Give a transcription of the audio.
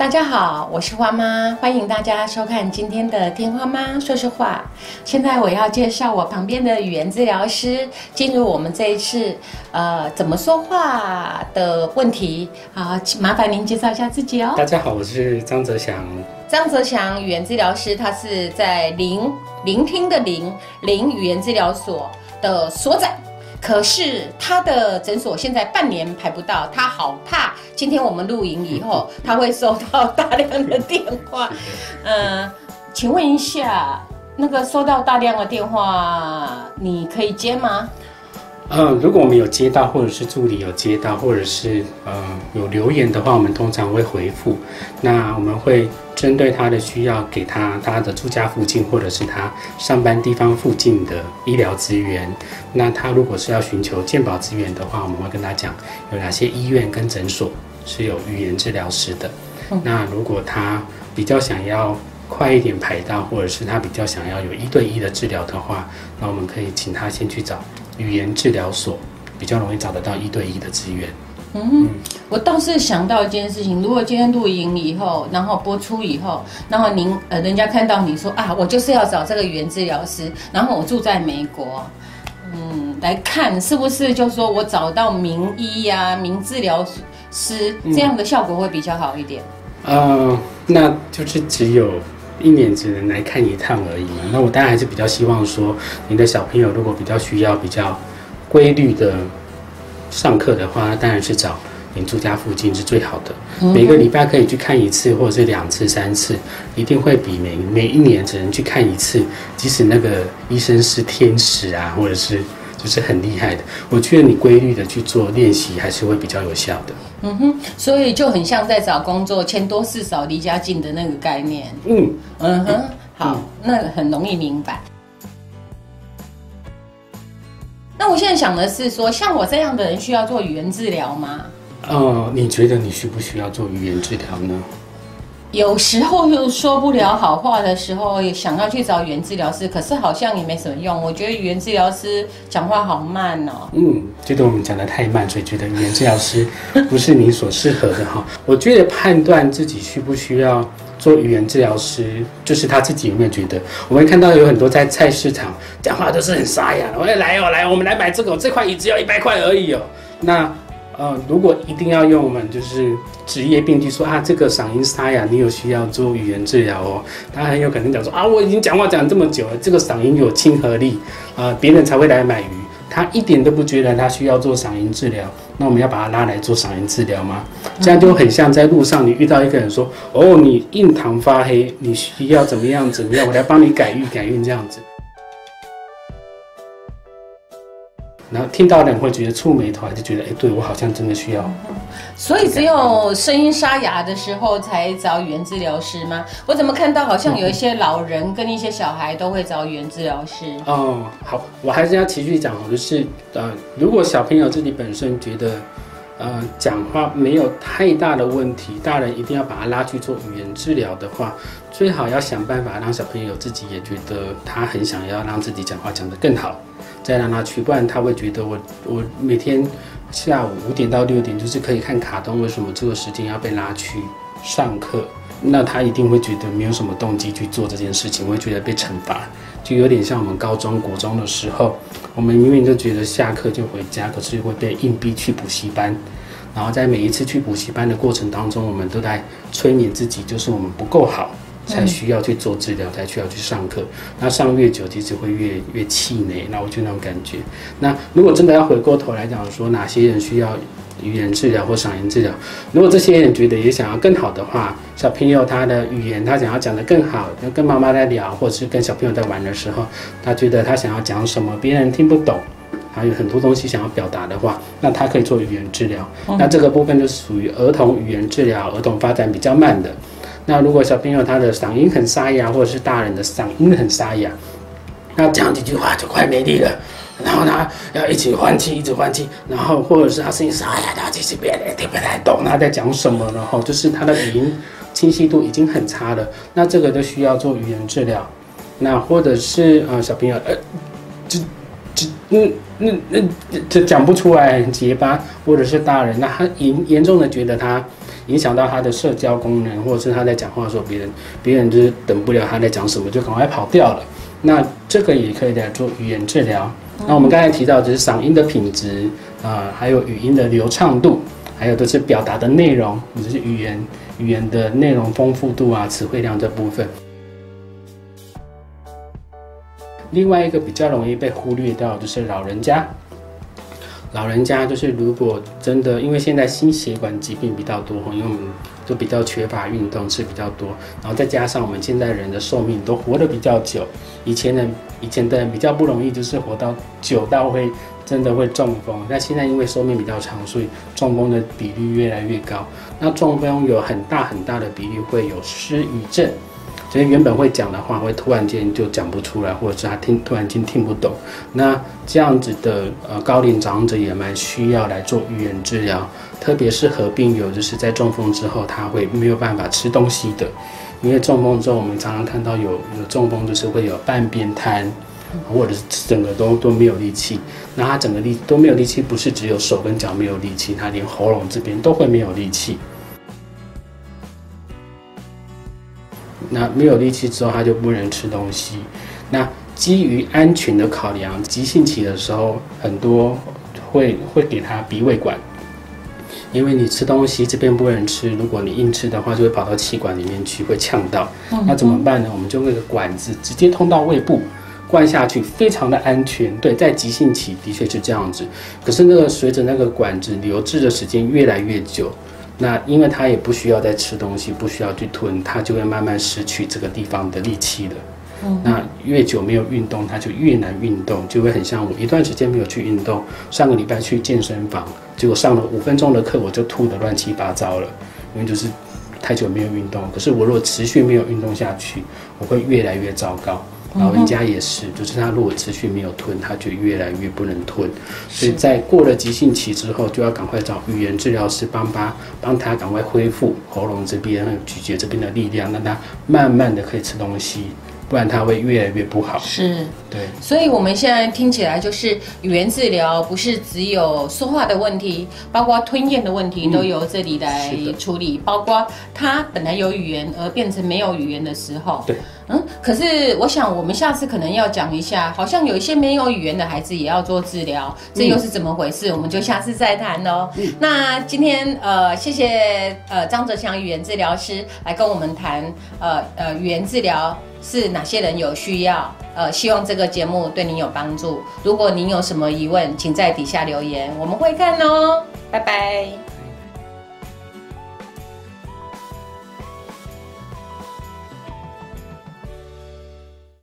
大家好，我是花妈，欢迎大家收看今天的《天花妈说说话》。现在我要介绍我旁边的语言治疗师，进入我们这一次呃怎么说话的问题。好，麻烦您介绍一下自己哦。大家好，我是张泽祥。张泽祥语言治疗师，他是在聆聆听的聆聆语言治疗所的所长。可是他的诊所现在半年排不到，他好怕今天我们录影以后，他会收到大量的电话。嗯，请问一下，那个收到大量的电话，你可以接吗？嗯，如果我们有接到，或者是助理有接到，或者是呃有留言的话，我们通常会回复。那我们会针对他的需要，给他他的住家附近，或者是他上班地方附近的医疗资源。那他如果是要寻求健保资源的话，我们会跟他讲有哪些医院跟诊所是有语言治疗师的。那如果他比较想要快一点排到，或者是他比较想要有一对一的治疗的话，那我们可以请他先去找。语言治疗所比较容易找得到一对一的资源。嗯，我倒是想到一件事情，如果今天录影以后，然后播出以后，然后您呃，人家看到你说啊，我就是要找这个语言治疗师，然后我住在美国，嗯，来看是不是就说我找到名医呀、名治疗师这样的效果会比较好一点？呃，那就是只有。一年只能来看一趟而已嘛。那我当然还是比较希望说，你的小朋友如果比较需要比较规律的上课的话，当然是找你住家附近是最好的。每个礼拜可以去看一次，或者是两次、三次，一定会比每每一年只能去看一次，即使那个医生是天使啊，或者是就是很厉害的，我觉得你规律的去做练习，还是会比较有效的。嗯哼，所以就很像在找工作，钱多事少离家近的那个概念。嗯嗯哼，好，那很容易明白。那我现在想的是说，像我这样的人需要做语言治疗吗？哦，你觉得你需不需要做语言治疗呢？有时候又说不了好话的时候，也想要去找语言治疗师，可是好像也没什么用。我觉得语言治疗师讲话好慢哦。嗯，觉得我们讲的太慢，所以觉得语言治疗师不是你所适合的哈。我觉得判断自己需不需要做语言治疗师，就是他自己有没有觉得。我们看到有很多在菜市场讲话都是很沙哑，我来哦来，我们来买这个，这块椅子要一百块而已哦。那呃，如果一定要用我们就是职业病句说啊，这个嗓音沙哑，你有需要做语言治疗哦。他很有可能讲说啊，我已经讲话讲这么久了，这个嗓音有亲和力啊，别人才会来买鱼。他一点都不觉得他需要做嗓音治疗，那我们要把他拉来做嗓音治疗吗？这样就很像在路上你遇到一个人说，哦，你印堂发黑，你需要怎么样怎么样，我来帮你改运改运这样子。然后听到的人会觉得触眉头，就觉得哎，对我好像真的需要。所以只有声音沙哑的时候才找语言治疗师吗？我怎么看到好像有一些老人跟一些小孩都会找语言治疗师？哦，好，我还是要继续讲，就是呃，如果小朋友自己本身觉得呃讲话没有太大的问题，大人一定要把他拉去做语言治疗的话，最好要想办法让小朋友自己也觉得他很想要让自己讲话讲得更好。再让他去，不然他会觉得我我每天下午五点到六点就是可以看卡通，为什么这个时间要被拉去上课？那他一定会觉得没有什么动机去做这件事情，会觉得被惩罚，就有点像我们高中国中的时候，我们明明就觉得下课就回家，可是会被硬逼去补习班，然后在每一次去补习班的过程当中，我们都在催眠自己，就是我们不够好。才需要去做治疗，才需要去上课。那上越久，其实会越越气馁。那我就那种感觉。那如果真的要回过头来讲，说哪些人需要语言治疗或嗓音治疗？如果这些人觉得也想要更好的话，小朋友他的语言他想要讲得更好，跟跟妈妈在聊，或者是跟小朋友在玩的时候，他觉得他想要讲什么别人听不懂，还有很多东西想要表达的话，那他可以做语言治疗。那这个部分就属于儿童语言治疗，儿童发展比较慢的。那如果小朋友他的嗓音很沙哑，或者是大人的嗓音很沙哑，那讲几句话就快没力了，然后呢要一直换气，一直换气，然后或者是他声音沙哑，他其实别人也听不太懂他在讲什么，然后就是他的语音清晰度已经很差了，那这个就需要做语言治疗。那或者是呃小朋友呃，这这嗯那那这讲不出来，结巴，或者是大人，那他严严重的觉得他。影响到他的社交功能，或者是他在讲话的时候，别人别人就是等不了他在讲什么，就赶快跑掉了。那这个也可以来做语言治疗。那我们刚才提到就是嗓音的品质啊，还有语音的流畅度，还有都是表达的内容，或者是语言语言的内容丰富度啊，词汇量这部分。另外一个比较容易被忽略掉就是老人家。老人家就是如果真的，因为现在心血管疾病比较多，因为我们都比较缺乏运动，吃比较多，然后再加上我们现在人的寿命都活得比较久，以前的以前的人比较不容易，就是活到久到会真的会中风。那现在因为寿命比较长，所以中风的比率越来越高。那中风有很大很大的比例会有失语症。所以原本会讲的话，会突然间就讲不出来，或者是他听突然间听不懂。那这样子的呃高龄长者也蛮需要来做语言治疗，特别是合并有就是在中风之后，他会没有办法吃东西的。因为中风之后，我们常常看到有有中风就是会有半边瘫，或者是整个都都没有力气。那他整个力都没有力气，不是只有手跟脚没有力气，他连喉咙这边都会没有力气。那没有力气之后，他就不能吃东西。那基于安全的考量，急性期的时候，很多会会给他鼻胃管，因为你吃东西这边不能吃，如果你硬吃的话，就会跑到气管里面去，会呛到。那怎么办呢？我们就那个管子直接通到胃部，灌下去，非常的安全。对，在急性期的确是这样子。可是那个随着那个管子留置的时间越来越久。那因为他也不需要再吃东西，不需要去吞，他就会慢慢失去这个地方的力气了。那越久没有运动，他就越难运动，就会很像我一段时间没有去运动。上个礼拜去健身房，结果上了五分钟的课，我就吐得乱七八糟了，因为就是太久没有运动。可是我如果持续没有运动下去，我会越来越糟糕。老人家也是，就是他如果持续没有吞，他就越来越不能吞。所以在过了急性期之后，就要赶快找语言治疗师帮他帮他赶快恢复喉咙这边、咀嚼这边的力量，让他慢慢的可以吃东西。不然它会越来越不好。是，对。所以我们现在听起来就是语言治疗，不是只有说话的问题，包括吞咽的问题都由这里来处理。包括他本来有语言而变成没有语言的时候。对。嗯，可是我想我们下次可能要讲一下，好像有一些没有语言的孩子也要做治疗，这又是怎么回事？我们就下次再谈喽。那今天呃，谢谢呃张泽祥语言治疗师来跟我们谈呃呃语言治疗。是哪些人有需要？呃，希望这个节目对您有帮助。如果您有什么疑问，请在底下留言，我们会看哦。拜拜。